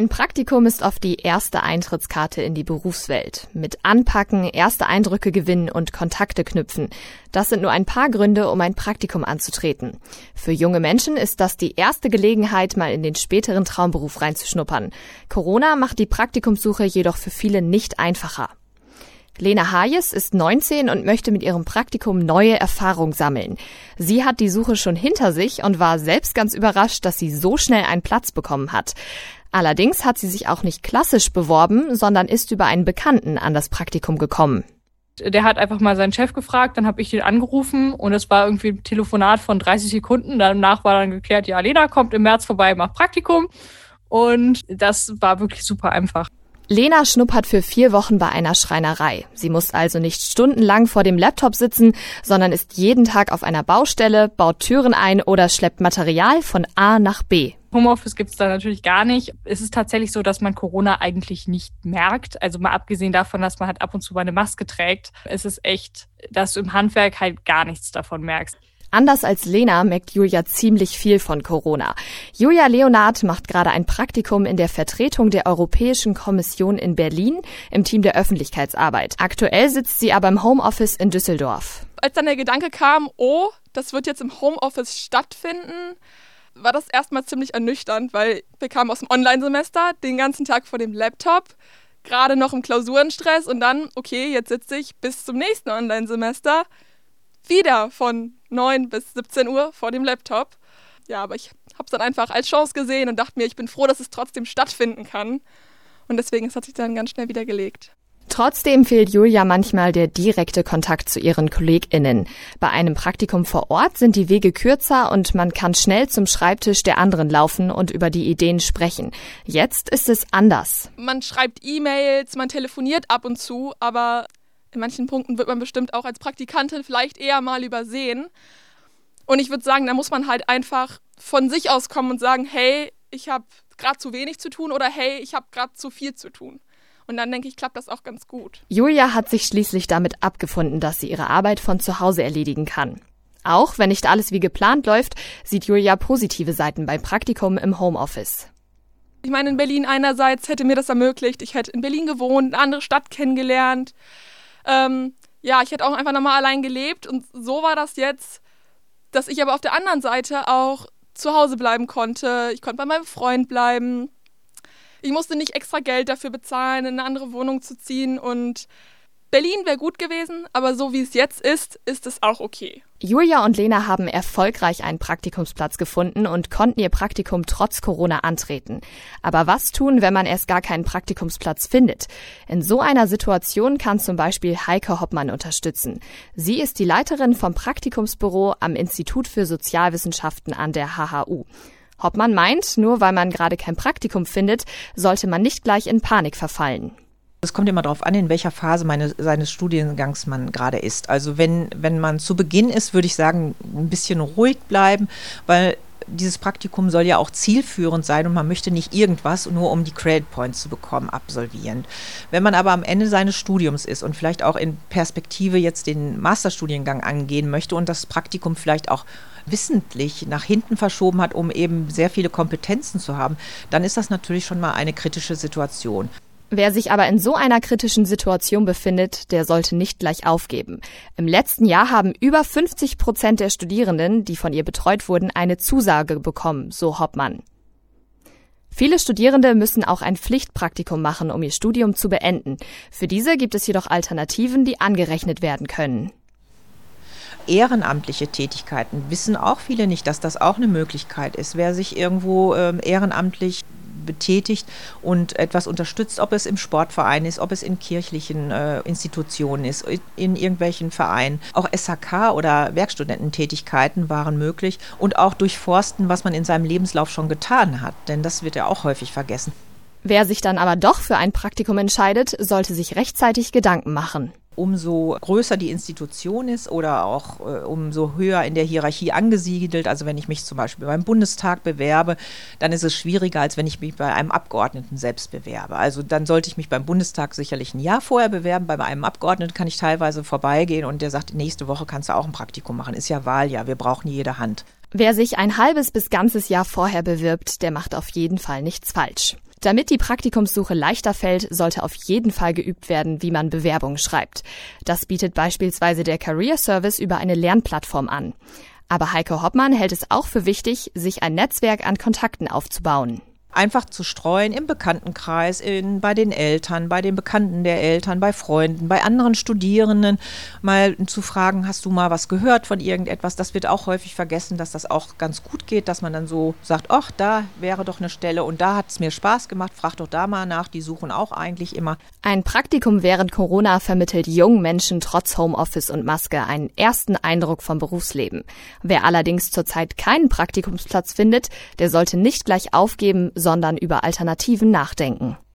Ein Praktikum ist oft die erste Eintrittskarte in die Berufswelt. Mit Anpacken, erste Eindrücke gewinnen und Kontakte knüpfen. Das sind nur ein paar Gründe, um ein Praktikum anzutreten. Für junge Menschen ist das die erste Gelegenheit, mal in den späteren Traumberuf reinzuschnuppern. Corona macht die Praktikumssuche jedoch für viele nicht einfacher. Lena Hayes ist 19 und möchte mit ihrem Praktikum neue Erfahrung sammeln. Sie hat die Suche schon hinter sich und war selbst ganz überrascht, dass sie so schnell einen Platz bekommen hat. Allerdings hat sie sich auch nicht klassisch beworben, sondern ist über einen Bekannten an das Praktikum gekommen. Der hat einfach mal seinen Chef gefragt, dann habe ich ihn angerufen und es war irgendwie ein Telefonat von 30 Sekunden. Danach war dann geklärt, ja, Lena kommt im März vorbei, macht Praktikum. Und das war wirklich super einfach. Lena schnuppert für vier Wochen bei einer Schreinerei. Sie muss also nicht stundenlang vor dem Laptop sitzen, sondern ist jeden Tag auf einer Baustelle, baut Türen ein oder schleppt Material von A nach B. Homeoffice gibt es da natürlich gar nicht. Es ist tatsächlich so, dass man Corona eigentlich nicht merkt. Also mal abgesehen davon, dass man halt ab und zu mal eine Maske trägt, ist es echt, dass du im Handwerk halt gar nichts davon merkst. Anders als Lena merkt Julia ziemlich viel von Corona. Julia Leonard macht gerade ein Praktikum in der Vertretung der Europäischen Kommission in Berlin im Team der Öffentlichkeitsarbeit. Aktuell sitzt sie aber im Homeoffice in Düsseldorf. Als dann der Gedanke kam, oh, das wird jetzt im Homeoffice stattfinden, war das erstmal ziemlich ernüchternd, weil wir kamen aus dem Online-Semester, den ganzen Tag vor dem Laptop, gerade noch im Klausurenstress und dann, okay, jetzt sitze ich bis zum nächsten Online-Semester wieder von 9 bis 17 Uhr vor dem Laptop. Ja, aber ich habe es dann einfach als Chance gesehen und dachte mir, ich bin froh, dass es trotzdem stattfinden kann. Und deswegen es hat sich dann ganz schnell wieder gelegt. Trotzdem fehlt Julia manchmal der direkte Kontakt zu ihren KollegInnen. Bei einem Praktikum vor Ort sind die Wege kürzer und man kann schnell zum Schreibtisch der anderen laufen und über die Ideen sprechen. Jetzt ist es anders. Man schreibt E-Mails, man telefoniert ab und zu, aber in manchen Punkten wird man bestimmt auch als Praktikantin vielleicht eher mal übersehen. Und ich würde sagen, da muss man halt einfach von sich aus kommen und sagen, hey, ich habe gerade zu wenig zu tun oder hey, ich habe gerade zu viel zu tun. Und dann denke ich, klappt das auch ganz gut. Julia hat sich schließlich damit abgefunden, dass sie ihre Arbeit von zu Hause erledigen kann. Auch wenn nicht alles wie geplant läuft, sieht Julia positive Seiten beim Praktikum im Homeoffice. Ich meine, in Berlin einerseits hätte mir das ermöglicht, ich hätte in Berlin gewohnt, eine andere Stadt kennengelernt, ähm, ja, ich hätte auch einfach nochmal allein gelebt und so war das jetzt, dass ich aber auf der anderen Seite auch zu Hause bleiben konnte. Ich konnte bei meinem Freund bleiben. Ich musste nicht extra Geld dafür bezahlen, in eine andere Wohnung zu ziehen und Berlin wäre gut gewesen, aber so wie es jetzt ist, ist es auch okay. Julia und Lena haben erfolgreich einen Praktikumsplatz gefunden und konnten ihr Praktikum trotz Corona antreten. Aber was tun, wenn man erst gar keinen Praktikumsplatz findet? In so einer Situation kann zum Beispiel Heike Hoppmann unterstützen. Sie ist die Leiterin vom Praktikumsbüro am Institut für Sozialwissenschaften an der HHU. Hoppmann meint, nur weil man gerade kein Praktikum findet, sollte man nicht gleich in Panik verfallen. Es kommt immer darauf an, in welcher Phase meine, seines Studiengangs man gerade ist. Also wenn, wenn man zu Beginn ist, würde ich sagen, ein bisschen ruhig bleiben, weil dieses Praktikum soll ja auch zielführend sein und man möchte nicht irgendwas nur um die Credit Points zu bekommen absolvieren. Wenn man aber am Ende seines Studiums ist und vielleicht auch in Perspektive jetzt den Masterstudiengang angehen möchte und das Praktikum vielleicht auch wissentlich nach hinten verschoben hat, um eben sehr viele Kompetenzen zu haben, dann ist das natürlich schon mal eine kritische Situation. Wer sich aber in so einer kritischen Situation befindet, der sollte nicht gleich aufgeben. Im letzten Jahr haben über 50 Prozent der Studierenden, die von ihr betreut wurden, eine Zusage bekommen, so Hoppmann. Viele Studierende müssen auch ein Pflichtpraktikum machen, um ihr Studium zu beenden. Für diese gibt es jedoch Alternativen, die angerechnet werden können. Ehrenamtliche Tätigkeiten wissen auch viele nicht, dass das auch eine Möglichkeit ist. Wer sich irgendwo äh, ehrenamtlich betätigt und etwas unterstützt, ob es im Sportverein ist, ob es in kirchlichen äh, Institutionen ist, in irgendwelchen Vereinen. Auch SHK oder Werkstudententätigkeiten waren möglich und auch durchforsten, was man in seinem Lebenslauf schon getan hat, denn das wird ja auch häufig vergessen. Wer sich dann aber doch für ein Praktikum entscheidet, sollte sich rechtzeitig Gedanken machen umso größer die Institution ist oder auch äh, umso höher in der Hierarchie angesiedelt. Also wenn ich mich zum Beispiel beim Bundestag bewerbe, dann ist es schwieriger, als wenn ich mich bei einem Abgeordneten selbst bewerbe. Also dann sollte ich mich beim Bundestag sicherlich ein Jahr vorher bewerben. Bei einem Abgeordneten kann ich teilweise vorbeigehen und der sagt, nächste Woche kannst du auch ein Praktikum machen. Ist ja Wahljahr, wir brauchen jede Hand. Wer sich ein halbes bis ganzes Jahr vorher bewirbt, der macht auf jeden Fall nichts falsch. Damit die Praktikumssuche leichter fällt, sollte auf jeden Fall geübt werden, wie man Bewerbungen schreibt. Das bietet beispielsweise der Career Service über eine Lernplattform an. Aber Heike Hoppmann hält es auch für wichtig, sich ein Netzwerk an Kontakten aufzubauen einfach zu streuen im Bekanntenkreis, in, bei den Eltern, bei den Bekannten der Eltern, bei Freunden, bei anderen Studierenden, mal zu fragen, hast du mal was gehört von irgendetwas? Das wird auch häufig vergessen, dass das auch ganz gut geht, dass man dann so sagt, ach, da wäre doch eine Stelle und da hat es mir Spaß gemacht, frag doch da mal nach, die suchen auch eigentlich immer. Ein Praktikum während Corona vermittelt jungen Menschen trotz Homeoffice und Maske einen ersten Eindruck vom Berufsleben. Wer allerdings zurzeit keinen Praktikumsplatz findet, der sollte nicht gleich aufgeben, sondern über Alternativen nachdenken.